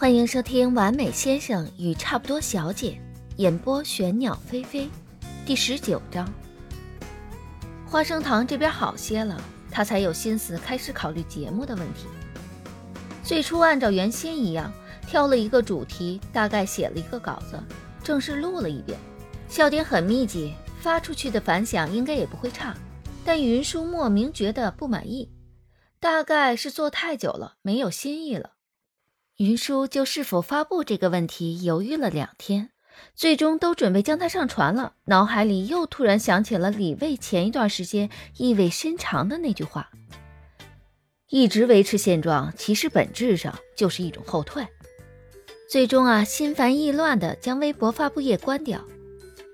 欢迎收听《完美先生与差不多小姐》，演播玄鸟飞飞，第十九章。花生糖这边好些了，他才有心思开始考虑节目的问题。最初按照原先一样，挑了一个主题，大概写了一个稿子，正式录了一遍，笑点很密集，发出去的反响应该也不会差。但云舒莫名觉得不满意，大概是做太久了，没有新意了。云舒就是否发布这个问题犹豫了两天，最终都准备将它上传了。脑海里又突然想起了李卫前一段时间意味深长的那句话：“一直维持现状，其实本质上就是一种后退。”最终啊，心烦意乱的将微博发布页关掉。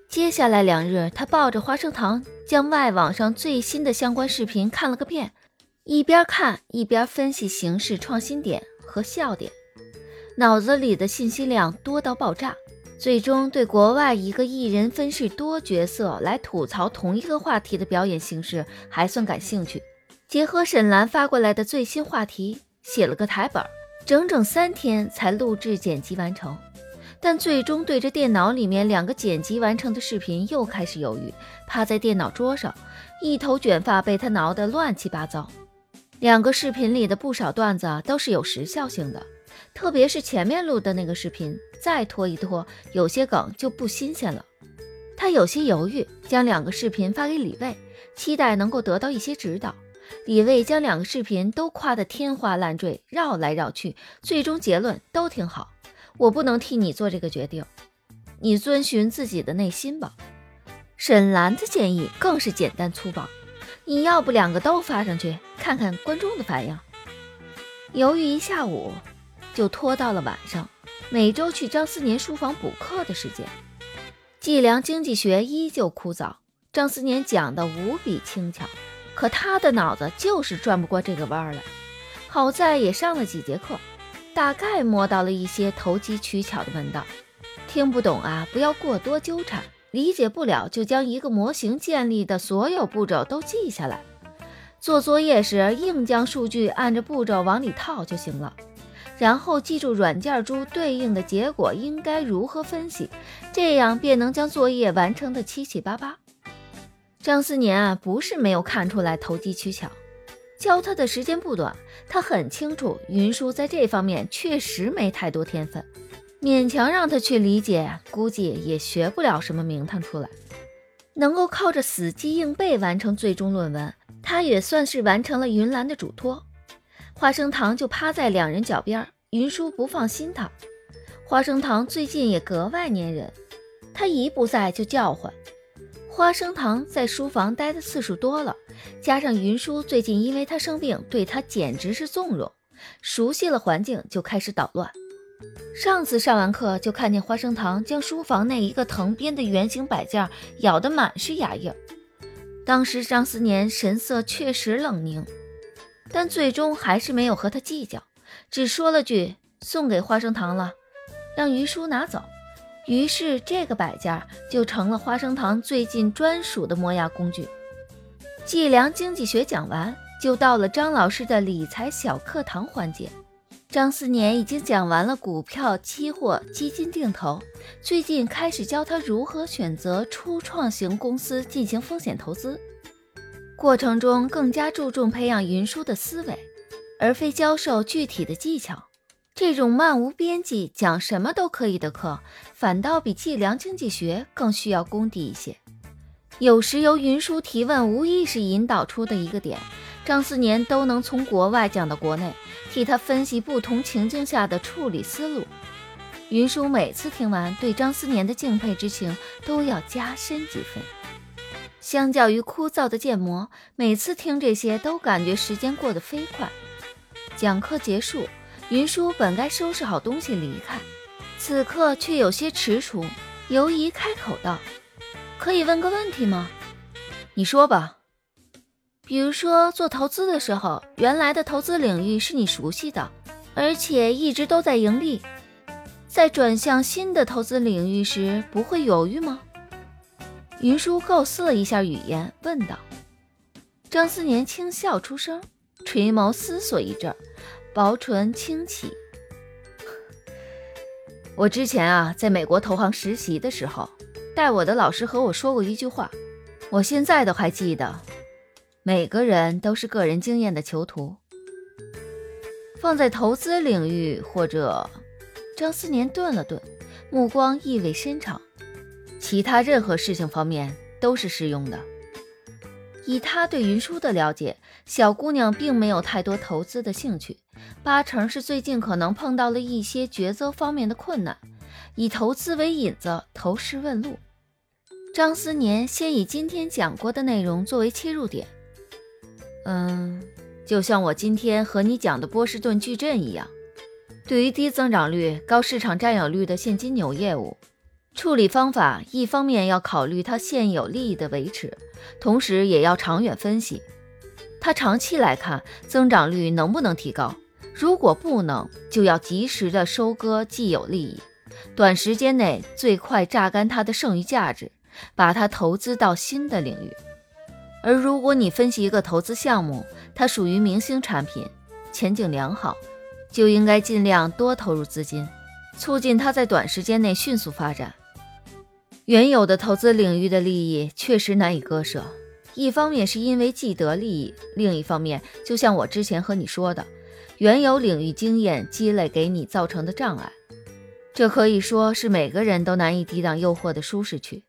接下来两日，他抱着花生糖，将外网上最新的相关视频看了个遍，一边看一边分析形势创新点和笑点。脑子里的信息量多到爆炸，最终对国外一个艺人分饰多角色来吐槽同一个话题的表演形式还算感兴趣。结合沈岚发过来的最新话题，写了个台本，整整三天才录制剪辑完成。但最终对着电脑里面两个剪辑完成的视频又开始犹豫，趴在电脑桌上，一头卷发被他挠得乱七八糟。两个视频里的不少段子都是有时效性的。特别是前面录的那个视频，再拖一拖，有些梗就不新鲜了。他有些犹豫，将两个视频发给李卫，期待能够得到一些指导。李卫将两个视频都夸得天花乱坠，绕来绕去，最终结论都挺好。我不能替你做这个决定，你遵循自己的内心吧。沈岚的建议更是简单粗暴，你要不两个都发上去，看看观众的反应。犹豫一下午。就拖到了晚上，每周去张思年书房补课的时间。计量经济学依旧枯燥，张思年讲的无比轻巧，可他的脑子就是转不过这个弯来。好在也上了几节课，大概摸到了一些投机取巧的门道。听不懂啊，不要过多纠缠；理解不了，就将一个模型建立的所有步骤都记下来。做作业时，硬将数据按着步骤往里套就行了。然后记住软件中对应的结果应该如何分析，这样便能将作业完成的七七八八。张思年啊，不是没有看出来投机取巧，教他的时间不短，他很清楚云舒在这方面确实没太多天分，勉强让他去理解，估计也学不了什么名堂出来。能够靠着死记硬背完成最终论文，他也算是完成了云岚的嘱托。花生糖就趴在两人脚边，云舒不放心他。花生糖最近也格外粘人，他一不在就叫唤。花生糖在书房待的次数多了，加上云舒最近因为他生病，对他简直是纵容，熟悉了环境就开始捣乱。上次上完课就看见花生糖将书房那一个藤编的圆形摆件咬得满是牙印儿，当时张思年神色确实冷凝。但最终还是没有和他计较，只说了句“送给花生糖了”，让于叔拿走。于是这个摆件就成了花生糖最近专属的磨牙工具。计量经济学讲完，就到了张老师的理财小课堂环节。张思年已经讲完了股票、期货、基金定投，最近开始教他如何选择初创型公司进行风险投资。过程中更加注重培养云舒的思维，而非教授具体的技巧。这种漫无边际、讲什么都可以的课，反倒比计量经济学更需要功底一些。有时由云舒提问，无意识引导出的一个点，张思年都能从国外讲到国内，替他分析不同情境下的处理思路。云舒每次听完，对张思年的敬佩之情都要加深几分。相较于枯燥的建模，每次听这些都感觉时间过得飞快。讲课结束，云舒本该收拾好东西离开，此刻却有些踟蹰，犹疑开口道：“可以问个问题吗？你说吧。比如说做投资的时候，原来的投资领域是你熟悉的，而且一直都在盈利，在转向新的投资领域时，不会犹豫吗？”云舒构思了一下语言，问道：“张思年轻笑出声，垂眸思索一阵，薄唇轻启。我之前啊，在美国投行实习的时候，带我的老师和我说过一句话，我现在都还记得：每个人都是个人经验的囚徒。放在投资领域，或者……张思年顿了顿，目光意味深长。其他任何事情方面都是适用的。以他对云舒的了解，小姑娘并没有太多投资的兴趣，八成是最近可能碰到了一些抉择方面的困难，以投资为引子，投石问路。张思年先以今天讲过的内容作为切入点，嗯，就像我今天和你讲的波士顿矩阵一样，对于低增长率、高市场占有率的现金流业务。处理方法，一方面要考虑它现有利益的维持，同时也要长远分析，它长期来看增长率能不能提高？如果不能，就要及时的收割既有利益，短时间内最快榨干它的剩余价值，把它投资到新的领域。而如果你分析一个投资项目，它属于明星产品，前景良好，就应该尽量多投入资金，促进它在短时间内迅速发展。原有的投资领域的利益确实难以割舍，一方面是因为既得利益，另一方面就像我之前和你说的，原有领域经验积累给你造成的障碍，这可以说是每个人都难以抵挡诱惑的舒适区。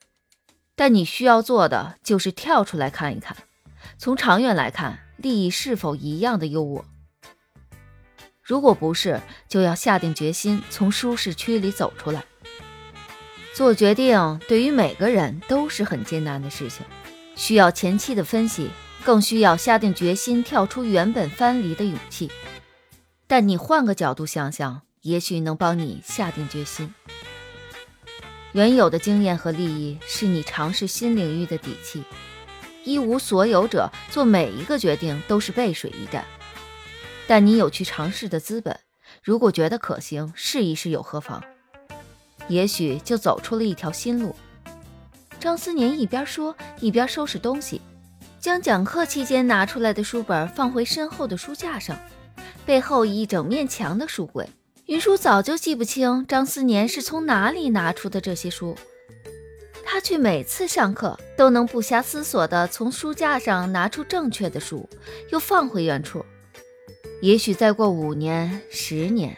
但你需要做的就是跳出来看一看，从长远来看，利益是否一样的优渥？如果不是，就要下定决心从舒适区里走出来。做决定对于每个人都是很艰难的事情，需要前期的分析，更需要下定决心跳出原本藩篱的勇气。但你换个角度想想，也许能帮你下定决心。原有的经验和利益是你尝试新领域的底气。一无所有者做每一个决定都是背水一战，但你有去尝试的资本，如果觉得可行，试一试又何妨？也许就走出了一条新路。张思年一边说，一边收拾东西，将讲课期间拿出来的书本放回身后的书架上。背后一整面墙的书柜，云舒早就记不清张思年是从哪里拿出的这些书，他却每次上课都能不暇思索地从书架上拿出正确的书，又放回原处。也许再过五年、十年。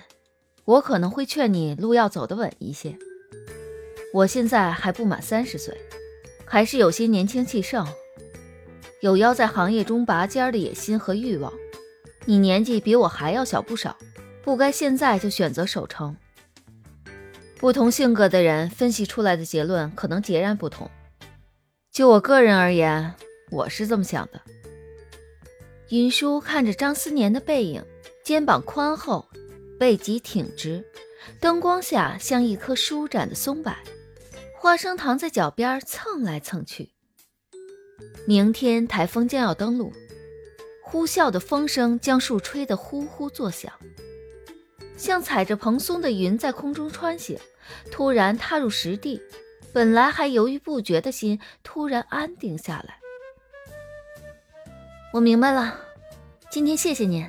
我可能会劝你路要走得稳一些。我现在还不满三十岁，还是有些年轻气盛，有要在行业中拔尖的野心和欲望。你年纪比我还要小不少，不该现在就选择守成。不同性格的人分析出来的结论可能截然不同。就我个人而言，我是这么想的。云舒看着张思年的背影，肩膀宽厚。背脊挺直，灯光下像一棵舒展的松柏。花生糖在脚边蹭来蹭去。明天台风将要登陆，呼啸的风声将树吹得呼呼作响，像踩着蓬松的云在空中穿行。突然踏入实地，本来还犹豫不决的心突然安定下来。我明白了，今天谢谢您。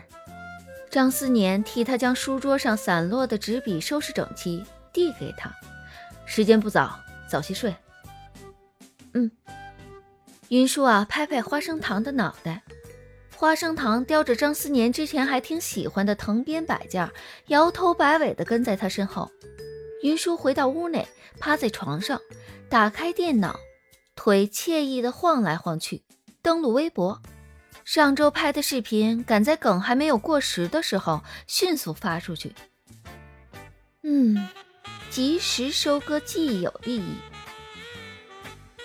张思年替他将书桌上散落的纸笔收拾整齐，递给他。时间不早，早些睡。嗯。云舒啊，拍拍花生糖的脑袋。花生糖叼着张思年之前还挺喜欢的藤编摆件，摇头摆尾的跟在他身后。云舒回到屋内，趴在床上，打开电脑，腿惬意的晃来晃去，登录微博。上周拍的视频，赶在梗还没有过时的时候迅速发出去。嗯，及时收割既有利益。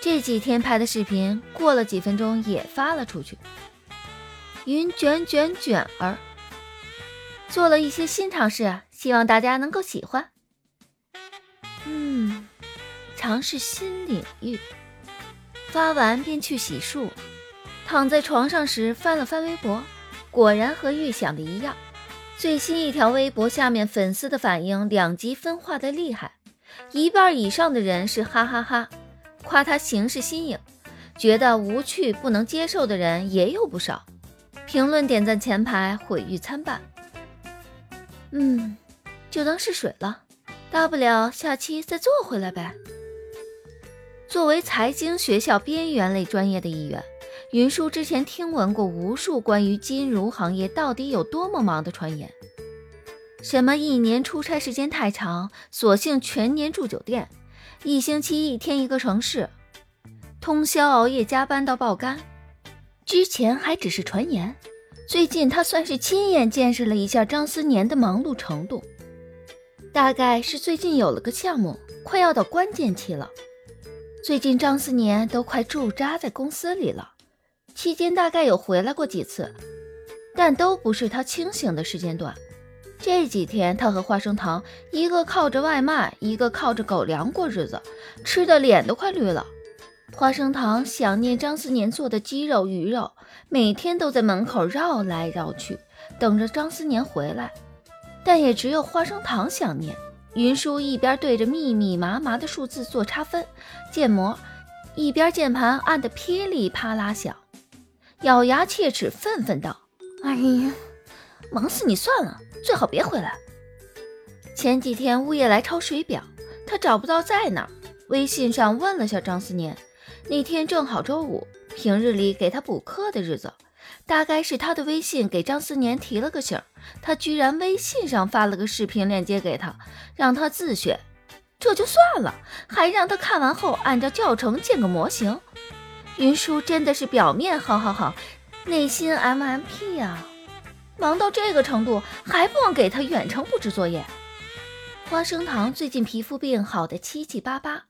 这几天拍的视频，过了几分钟也发了出去。云卷卷卷儿做了一些新尝试，希望大家能够喜欢。嗯，尝试新领域。发完便去洗漱。躺在床上时翻了翻微博，果然和预想的一样。最新一条微博下面粉丝的反应两极分化的厉害，一半以上的人是哈哈哈，夸他形式新颖；觉得无趣不能接受的人也有不少，评论点赞前排，毁誉参半。嗯，就当是水了。大不了下期再做回来呗。作为财经学校边缘类专业的一员，云舒之前听闻过无数关于金融行业到底有多么忙的传言，什么一年出差时间太长，索性全年住酒店，一星期一天一个城市，通宵熬夜加班到爆肝。之前还只是传言，最近他算是亲眼见识了一下张思年的忙碌程度。大概是最近有了个项目，快要到关键期了。最近张思年都快驻扎在公司里了，期间大概有回来过几次，但都不是他清醒的时间段。这几天他和花生糖一个靠着外卖，一个靠着狗粮过日子，吃的脸都快绿了。花生糖想念张思年做的鸡肉、鱼肉，每天都在门口绕来绕去，等着张思年回来。但也只有花生糖想念。云舒一边对着密密麻麻的数字做差分、建模，一边键盘按得噼里啪啦响，咬牙切齿，愤愤道：“哎呀，忙死你算了，最好别回来。”前几天物业来抄水表，他找不到在哪，微信上问了下张思年，那天正好周五，平日里给他补课的日子。大概是他的微信给张思年提了个醒，他居然微信上发了个视频链接给他，让他自选。这就算了，还让他看完后按照教程建个模型。云舒真的是表面好好好，内心 MMP 呀！忙到这个程度，还不忘给他远程布置作业。花生糖最近皮肤病好的七七八八，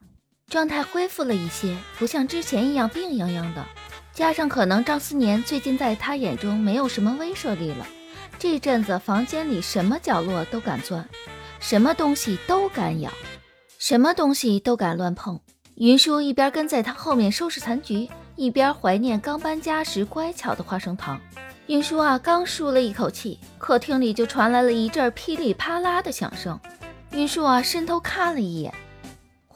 状态恢复了一些，不像之前一样病殃殃的。加上可能张思年最近在他眼中没有什么威慑力了，这阵子房间里什么角落都敢钻，什么东西都敢咬，什么东西都敢乱碰。云舒一边跟在他后面收拾残局，一边怀念刚搬家时乖巧的花生糖。云舒啊，刚舒了一口气，客厅里就传来了一阵噼里啪啦的响声。云舒啊，伸头看了一眼。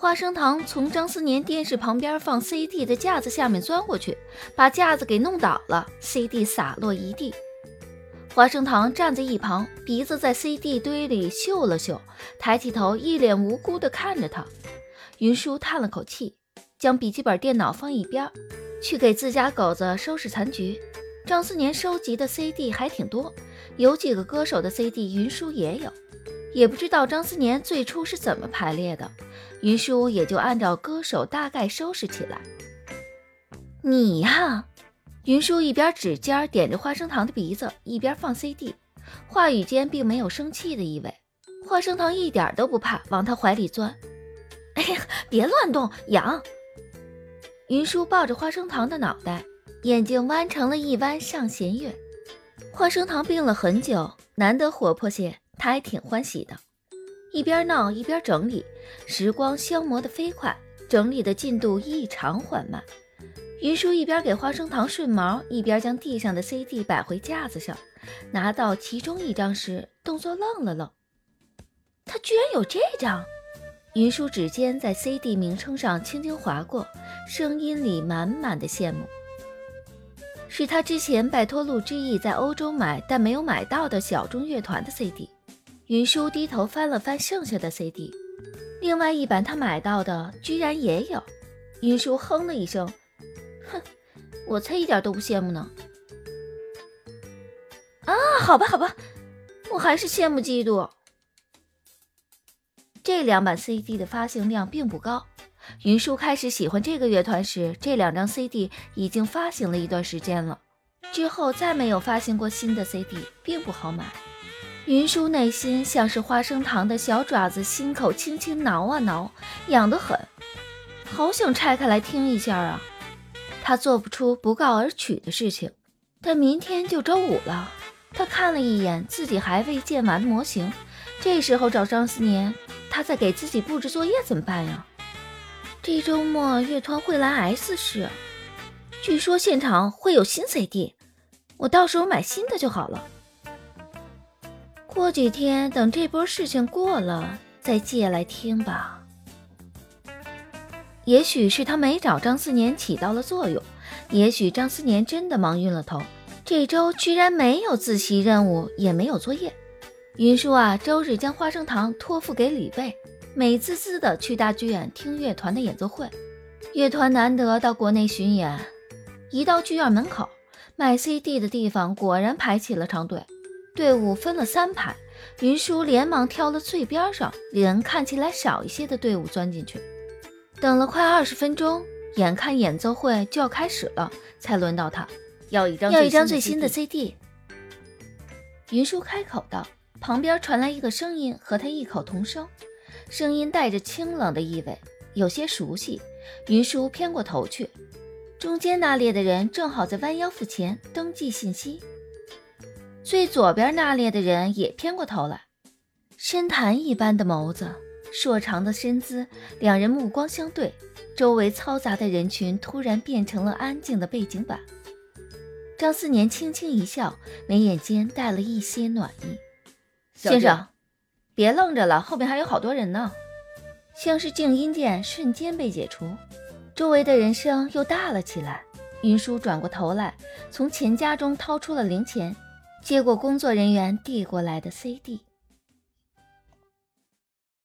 花生糖从张思年电视旁边放 CD 的架子下面钻过去，把架子给弄倒了，CD 洒落一地。花生糖站在一旁，鼻子在 CD 堆里嗅了嗅，抬起头，一脸无辜地看着他。云舒叹了口气，将笔记本电脑放一边，去给自家狗子收拾残局。张思年收集的 CD 还挺多，有几个歌手的 CD，云舒也有。也不知道张思年最初是怎么排列的，云舒也就按照歌手大概收拾起来。你呀，云舒一边指尖点着花生糖的鼻子，一边放 CD，话语间并没有生气的意味。花生糖一点都不怕，往他怀里钻。哎呀，别乱动，痒！云舒抱着花生糖的脑袋，眼睛弯成了一弯上弦月。花生糖病了很久，难得活泼些。他还挺欢喜的，一边闹一边整理，时光消磨得飞快，整理的进度异常缓慢。云舒一边给花生糖顺毛，一边将地上的 CD 摆回架子上，拿到其中一张时，动作愣了愣。他居然有这张！云舒指尖在 CD 名称上轻轻划过，声音里满满的羡慕。是他之前拜托陆之意在欧洲买但没有买到的小众乐团的 CD。云舒低头翻了翻剩下的 CD，另外一版他买到的居然也有。云舒哼了一声，哼，我才一点都不羡慕呢。啊，好吧，好吧，我还是羡慕嫉妒。这两版 CD 的发行量并不高。云舒开始喜欢这个乐团时，这两张 CD 已经发行了一段时间了，之后再没有发行过新的 CD，并不好买。云舒内心像是花生糖的小爪子，心口轻轻挠啊挠，痒得很，好想拆开来听一下啊！他做不出不告而取的事情，但明天就周五了。他看了一眼自己还未建完模型，这时候找张思年，他在给自己布置作业怎么办呀？这周末乐团会来 S 市，据说现场会有新 CD，我到时候买新的就好了。过几天等这波事情过了再借来听吧。也许是他没找张思年起到了作用，也许张思年真的忙晕了头，这周居然没有自习任务，也没有作业。云舒啊，周日将花生糖托付给李贝，美滋滋的去大剧院听乐团的演奏会。乐团难得到国内巡演，一到剧院门口，卖 CD 的地方果然排起了长队，队伍分了三排。云舒连忙挑了最边上、人看起来少一些的队伍钻进去，等了快二十分钟，眼看演奏会就要开始了，才轮到他要一张要一张最新的 CD。云舒开口道，旁边传来一个声音和他异口同声，声音带着清冷的意味，有些熟悉。云舒偏过头去，中间那列的人正好在弯腰付钱登记信息。最左边那列的人也偏过头来，深潭一般的眸子，硕长的身姿，两人目光相对，周围嘈杂的人群突然变成了安静的背景板。张思年轻轻一笑，眉眼间带了一些暖意：“先生，别愣着了，后面还有好多人呢。”像是静音键瞬间被解除，周围的人声又大了起来。云舒转过头来，从钱夹中掏出了零钱。接过工作人员递过来的 CD。